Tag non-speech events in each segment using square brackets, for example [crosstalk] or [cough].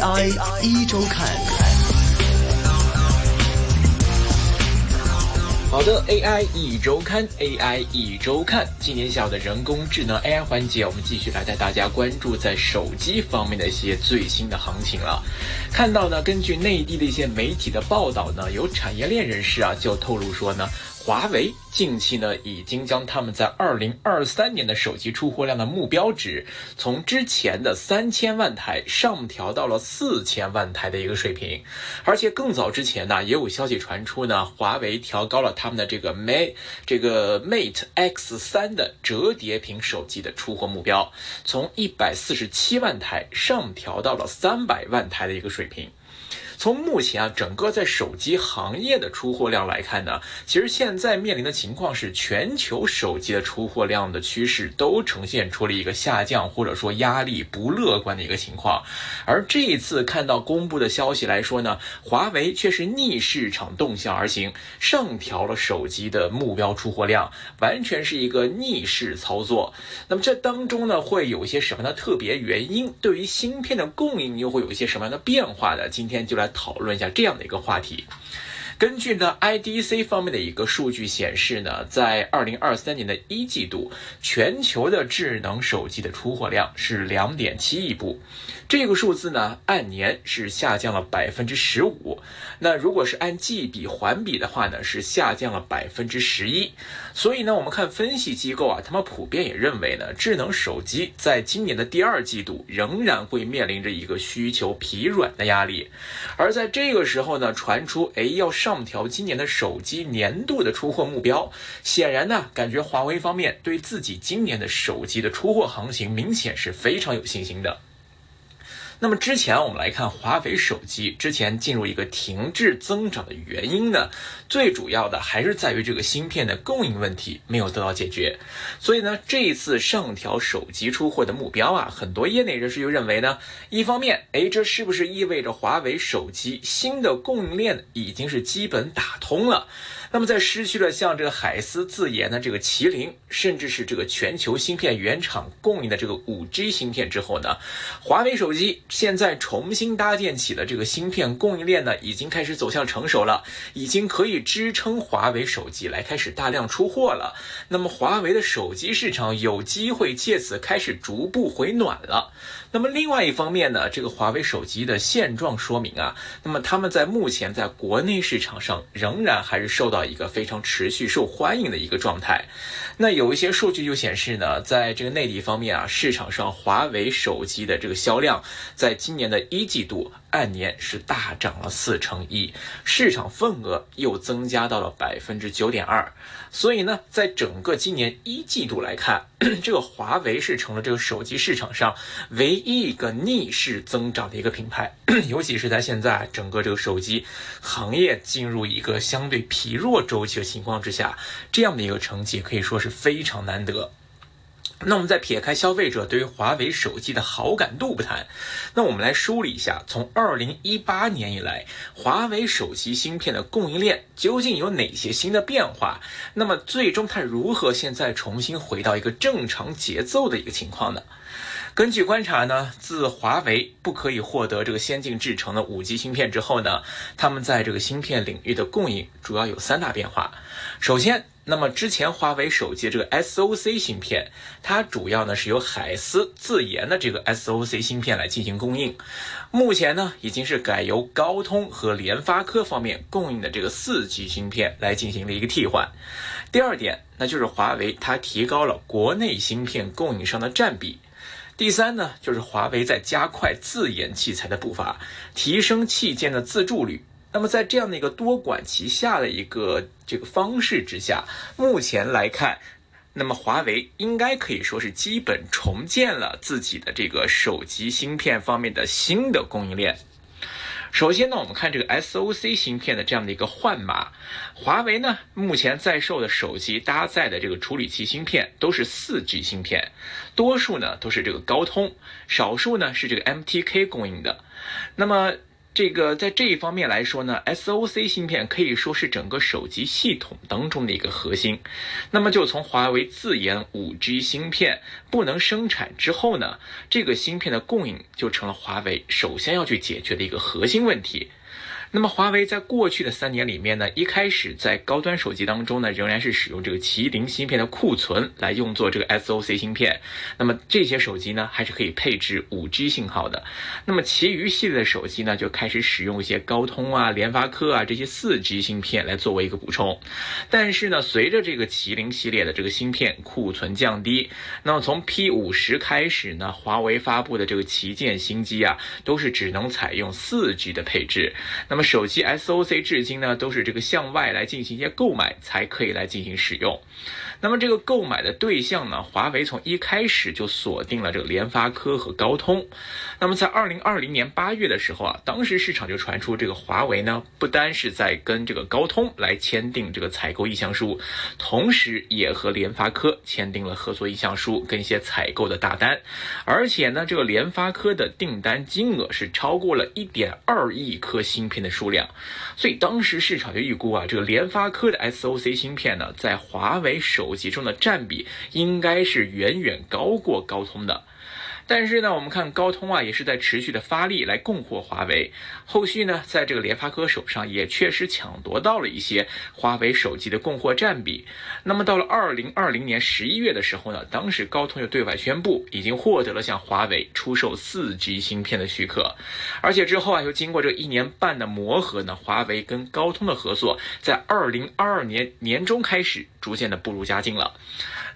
AI 一周看，好的，AI 一周刊，AI 一周看，今年下午的人工智能 AI 环节，我们继续来带大家关注在手机方面的一些最新的行情了。看到呢，根据内地的一些媒体的报道呢，有产业链人士啊就透露说呢。华为近期呢，已经将他们在二零二三年的手机出货量的目标值，从之前的三千万台上调到了四千万台的一个水平。而且更早之前呢，也有消息传出呢，华为调高了他们的这个 Mate 这个 Mate X 三的折叠屏手机的出货目标，从一百四十七万台上调到了三百万台的一个水平。从目前啊，整个在手机行业的出货量来看呢，其实现在面临的情况是，全球手机的出货量的趋势都呈现出了一个下降，或者说压力不乐观的一个情况。而这一次看到公布的消息来说呢，华为却是逆市场动向而行，上调了手机的目标出货量，完全是一个逆势操作。那么这当中呢，会有一些什么样的特别原因？对于芯片的供应又会有一些什么样的变化呢？今天就来。讨论一下这样的一个话题。根据呢 IDC 方面的一个数据显示呢，在二零二三年的一季度，全球的智能手机的出货量是两点七亿部。这个数字呢，按年是下降了百分之十五。那如果是按季比环比的话呢，是下降了百分之十一。所以呢，我们看分析机构啊，他们普遍也认为呢，智能手机在今年的第二季度仍然会面临着一个需求疲软的压力。而在这个时候呢，传出哎要上上调今年的手机年度的出货目标，显然呢，感觉华为方面对自己今年的手机的出货行情明显是非常有信心的。那么之前我们来看华为手机之前进入一个停滞增长的原因呢，最主要的还是在于这个芯片的供应问题没有得到解决。所以呢，这一次上调手机出货的目标啊，很多业内人士就认为呢，一方面，哎，这是不是意味着华为手机新的供应链已经是基本打通了？那么在失去了像这个海思自研的这个麒麟，甚至是这个全球芯片原厂供应的这个五 G 芯片之后呢，华为手机现在重新搭建起的这个芯片供应链呢，已经开始走向成熟了，已经可以支撑华为手机来开始大量出货了。那么华为的手机市场有机会借此开始逐步回暖了。那么另外一方面呢，这个华为手机的现状说明啊，那么他们在目前在国内市场上仍然还是受到一个非常持续受欢迎的一个状态。那有一些数据就显示呢，在这个内地方面啊，市场上华为手机的这个销量，在今年的一季度。按年是大涨了四成一，市场份额又增加到了百分之九点二，所以呢，在整个今年一季度来看，[clears throat] 这个华为是成了这个手机市场上唯一一个逆势增长的一个品牌，[clears throat] 尤其是在现在整个这个手机行业进入一个相对疲弱周期的情况之下，这样的一个成绩可以说是非常难得。那我们再撇开消费者对于华为手机的好感度不谈，那我们来梳理一下，从二零一八年以来，华为手机芯片的供应链究竟有哪些新的变化？那么最终它如何现在重新回到一个正常节奏的一个情况呢？根据观察呢，自华为不可以获得这个先进制程的五 G 芯片之后呢，他们在这个芯片领域的供应主要有三大变化。首先，那么之前华为手机这个 SOC 芯片，它主要呢是由海思自研的这个 SOC 芯片来进行供应，目前呢已经是改由高通和联发科方面供应的这个四 G 芯片来进行了一个替换。第二点，那就是华为它提高了国内芯片供应商的占比。第三呢，就是华为在加快自研器材的步伐，提升器件的自助率。那么在这样的一个多管齐下的一个这个方式之下，目前来看，那么华为应该可以说是基本重建了自己的这个手机芯片方面的新的供应链。首先呢，我们看这个 SOC 芯片的这样的一个换码，华为呢目前在售的手机搭载的这个处理器芯片都是四 G 芯片，多数呢都是这个高通，少数呢是这个 MTK 供应的。那么这个在这一方面来说呢，SOC 芯片可以说是整个手机系统当中的一个核心。那么就从华为自研 5G 芯片不能生产之后呢，这个芯片的供应就成了华为首先要去解决的一个核心问题。那么华为在过去的三年里面呢，一开始在高端手机当中呢，仍然是使用这个麒麟芯片的库存来用作这个 SOC 芯片。那么这些手机呢，还是可以配置 5G 信号的。那么其余系列的手机呢，就开始使用一些高通啊、联发科啊这些 4G 芯片来作为一个补充。但是呢，随着这个麒麟系列的这个芯片库存降低，那么从 P50 开始呢，华为发布的这个旗舰新机啊，都是只能采用 4G 的配置。那么那么手机 SOC 至今呢，都是这个向外来进行一些购买才可以来进行使用。那么这个购买的对象呢，华为从一开始就锁定了这个联发科和高通。那么在二零二零年八月的时候啊，当时市场就传出这个华为呢，不单是在跟这个高通来签订这个采购意向书，同时也和联发科签订了合作意向书跟一些采购的大单，而且呢，这个联发科的订单金额是超过了一点二亿颗芯片的数量，所以当时市场就预估啊，这个联发科的 SOC 芯片呢，在华为手其中的占比应该是远远高过高通的。但是呢，我们看高通啊，也是在持续的发力来供货华为。后续呢，在这个联发科手上也确实抢夺到了一些华为手机的供货占比。那么到了二零二零年十一月的时候呢，当时高通又对外宣布，已经获得了向华为出售四 G 芯片的许可。而且之后啊，又经过这一年半的磨合呢，华为跟高通的合作，在二零二二年年中开始逐渐的步入佳境了。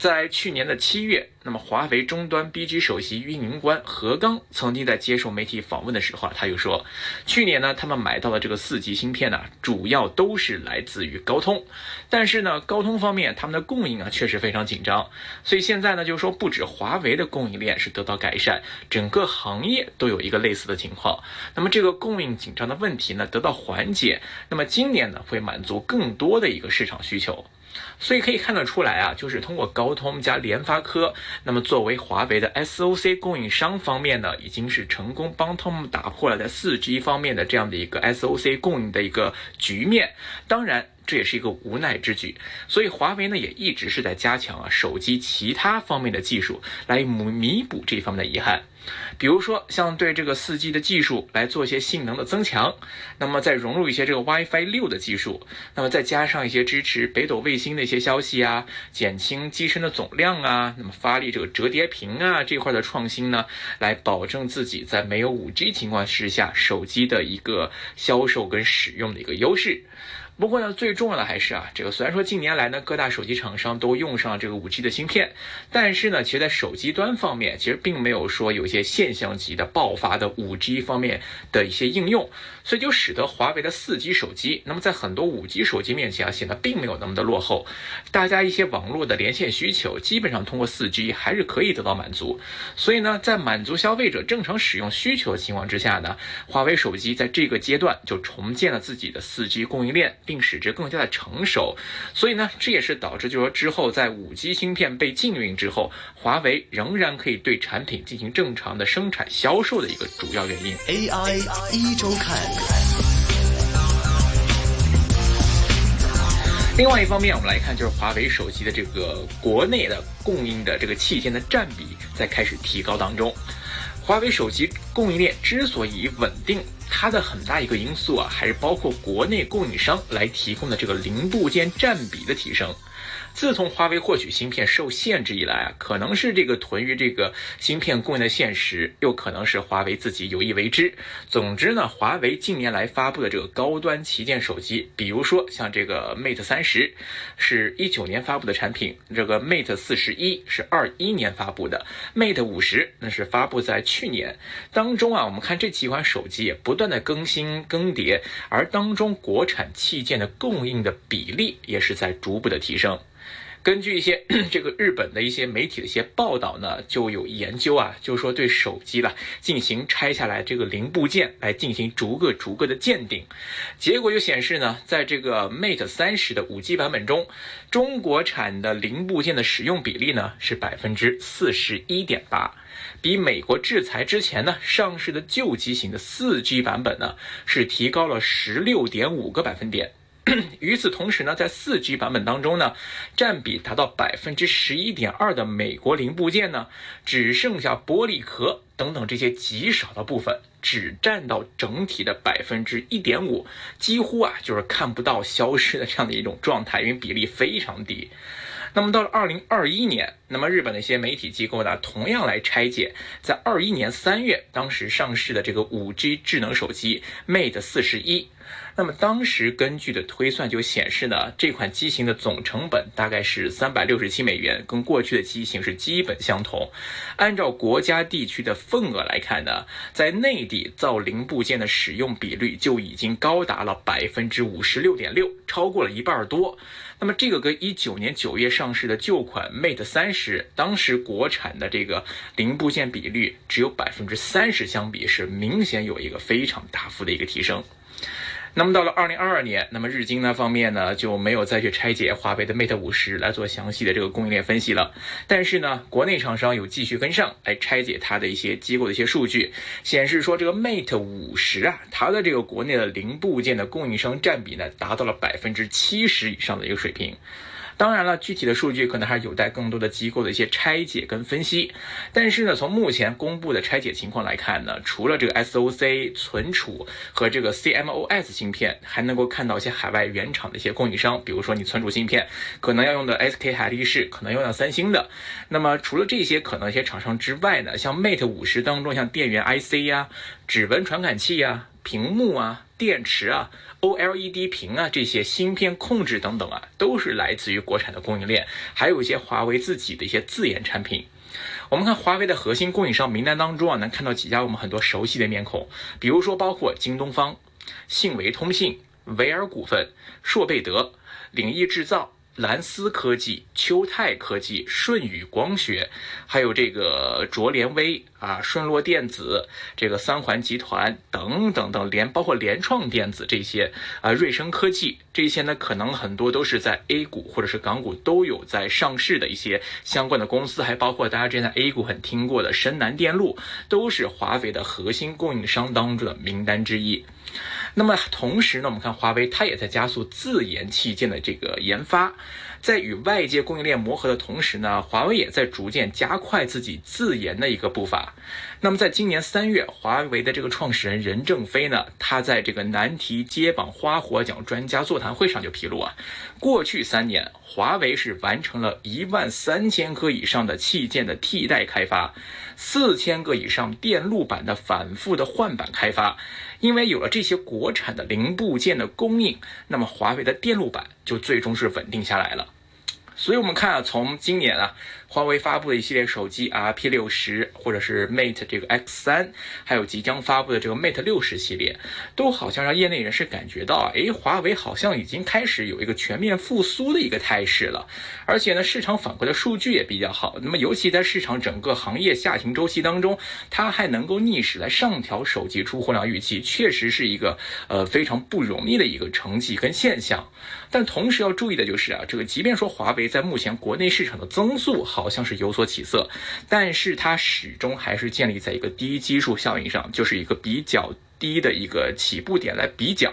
在去年的七月，那么华为终端 BG 首席运营官何刚曾经在接受媒体访问的时候啊，他又说，去年呢，他们买到的这个四 G 芯片呢，主要都是来自于高通，但是呢，高通方面他们的供应啊确实非常紧张，所以现在呢，就是说不止华为的供应链是得到改善，整个行业都有一个类似的情况。那么这个供应紧张的问题呢得到缓解，那么今年呢会满足更多的一个市场需求。所以可以看得出来啊，就是通过高通加联发科，那么作为华为的 SOC 供应商方面呢，已经是成功帮他们打破了在四 G 方面的这样的一个 SOC 供应的一个局面。当然。这也是一个无奈之举，所以华为呢也一直是在加强啊手机其他方面的技术，来弥弥补这方面的遗憾。比如说像对这个四 G 的技术来做一些性能的增强，那么再融入一些这个 WiFi 六的技术，那么再加上一些支持北斗卫星的一些消息啊，减轻机身的总量啊，那么发力这个折叠屏啊这块的创新呢，来保证自己在没有 5G 情况之下手机的一个销售跟使用的一个优势。不过呢，最重要的还是啊，这个虽然说近年来呢，各大手机厂商都用上了这个五 G 的芯片，但是呢，其实在手机端方面，其实并没有说有一些现象级的爆发的五 G 方面的一些应用，所以就使得华为的四 G 手机，那么在很多五 G 手机面前啊，显得并没有那么的落后。大家一些网络的连线需求，基本上通过四 G 还是可以得到满足。所以呢，在满足消费者正常使用需求的情况之下呢，华为手机在这个阶段就重建了自己的四 G 供应链。并使之更加的成熟，所以呢，这也是导致就是说之后在五 G 芯片被禁运之后，华为仍然可以对产品进行正常的生产销售的一个主要原因。AI 一周看。另外一方面，我们来看就是华为手机的这个国内的供应的这个器件的占比在开始提高当中。华为手机供应链之所以稳定。它的很大一个因素啊，还是包括国内供应商来提供的这个零部件占比的提升。自从华为获取芯片受限制以来啊，可能是这个囤于这个芯片供应的现实，又可能是华为自己有意为之。总之呢，华为近年来发布的这个高端旗舰手机，比如说像这个 Mate 三十，是一九年发布的产品；这个 Mate 四十一是二一年发布的；Mate 五十那是发布在去年。当中啊，我们看这几款手机也不断的更新更迭，而当中国产器件的供应的比例也是在逐步的提升。根据一些 [clears throat] 这个日本的一些媒体的一些报道呢，就有研究啊，就是说对手机了进行拆下来这个零部件来进行逐个逐个的鉴定，结果就显示呢，在这个 Mate 三十的五 G 版本中，中国产的零部件的使用比例呢是百分之四十一点八，比美国制裁之前呢上市的旧机型的四 G 版本呢是提高了十六点五个百分点。与此同时呢，在四 G 版本当中呢，占比达到百分之十一点二的美国零部件呢，只剩下玻璃壳等等这些极少的部分，只占到整体的百分之一点五，几乎啊就是看不到消失的这样的一种状态，因为比例非常低。那么到了二零二一年，那么日本的一些媒体机构呢，同样来拆解在二一年三月当时上市的这个五 G 智能手机 Mate 四十一。那么当时根据的推算就显示呢，这款机型的总成本大概是三百六十七美元，跟过去的机型是基本相同。按照国家地区的份额来看呢，在内地造零部件的使用比率就已经高达了百分之五十六点六，超过了一半多。那么这个跟一九年九月上市的旧款 Mate 三十，当时国产的这个零部件比率只有百分之三十相比，是明显有一个非常大幅的一个提升。那么到了二零二二年，那么日经呢方面呢就没有再去拆解华为的 Mate 五十来做详细的这个供应链分析了。但是呢，国内厂商有继续跟上来拆解它的一些机构的一些数据，显示说这个 Mate 五十啊，它的这个国内的零部件的供应商占比呢达到了百分之七十以上的一个水平。当然了，具体的数据可能还有待更多的机构的一些拆解跟分析。但是呢，从目前公布的拆解情况来看呢，除了这个 SOC 存储和这个 CMOS 芯片，还能够看到一些海外原厂的一些供应商，比如说你存储芯片可能要用的 SK 海力士，可能用到三星的。那么除了这些可能一些厂商之外呢，像 Mate 五十当中，像电源 IC 呀、指纹传感器呀、屏幕啊、电池啊。OLED 屏啊，这些芯片控制等等啊，都是来自于国产的供应链，还有一些华为自己的一些自研产品。我们看华为的核心供应商名单当中啊，能看到几家我们很多熟悉的面孔，比如说包括京东方、信维通信、维尔股份、硕贝德、领益制造。蓝思科技、秋泰科技、舜宇光学，还有这个卓联微啊、顺络电子、这个三环集团等等等，联包括联创电子这些啊，瑞声科技这些呢，可能很多都是在 A 股或者是港股都有在上市的一些相关的公司，还包括大家之前在 A 股很听过的深南电路，都是华为的核心供应商当中的名单之一。那么同时呢，我们看华为，它也在加速自研器件的这个研发，在与外界供应链磨合的同时呢，华为也在逐渐加快自己自研的一个步伐。那么在今年三月，华为的这个创始人任正非呢，他在这个难题接榜花火奖专家座谈会上就披露啊，过去三年，华为是完成了一万三千颗以上的器件的替代开发，四千个以上电路板的反复的换板开发。因为有了这些国产的零部件的供应，那么华为的电路板就最终是稳定下来了。所以，我们看啊，从今年啊。华为发布的一系列手机啊，P 六十或者是 Mate 这个 X 三，还有即将发布的这个 Mate 六十系列，都好像让业内人士感觉到，哎，华为好像已经开始有一个全面复苏的一个态势了。而且呢，市场反馈的数据也比较好。那么，尤其在市场整个行业下行周期当中，它还能够逆势来上调手机出货量预期，确实是一个呃非常不容易的一个成绩跟现象。但同时要注意的就是啊，这个即便说华为在目前国内市场的增速好。好像是有所起色，但是它始终还是建立在一个低基数效应上，就是一个比较低的一个起步点来比较。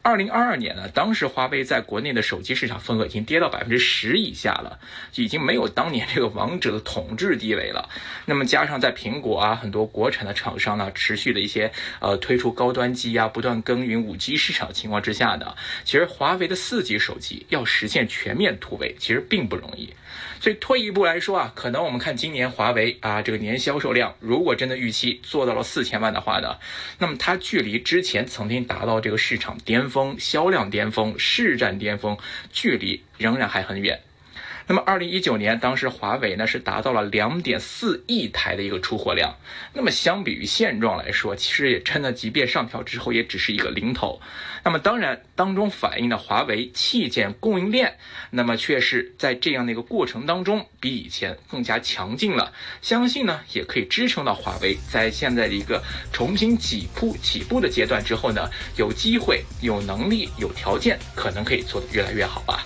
二零二二年呢，当时华为在国内的手机市场份额已经跌到百分之十以下了，已经没有当年这个王者的统治地位了。那么加上在苹果啊很多国产的厂商呢，持续的一些呃推出高端机啊，不断耕耘五 G 市场情况之下呢，其实华为的四 G 手机要实现全面突围，其实并不容易。所以退一步来说啊，可能我们看今年华为啊这个年销售量，如果真的预期做到了四千万的话呢，那么它距离之前曾经达到这个市场巅峰、销量巅峰、市占巅峰距离仍然还很远。那么二零一九年，当时华为呢是达到了两点四亿台的一个出货量。那么相比于现状来说，其实也真的，即便上调之后，也只是一个零头。那么当然，当中反映了华为器件供应链，那么却是在这样的一个过程当中，比以前更加强劲了。相信呢，也可以支撑到华为在现在的一个重新起步起步的阶段之后呢，有机会、有能力、有条件，可能可以做得越来越好吧。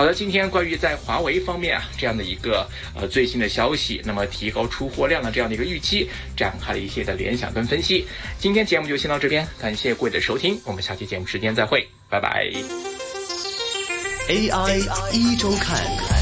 好的，今天关于在华为方面啊这样的一个呃最新的消息，那么提高出货量的这样的一个预期，展开了一些的联想跟分析。今天节目就先到这边，感谢各位的收听，我们下期节目时间再会，拜拜。AI 一周看。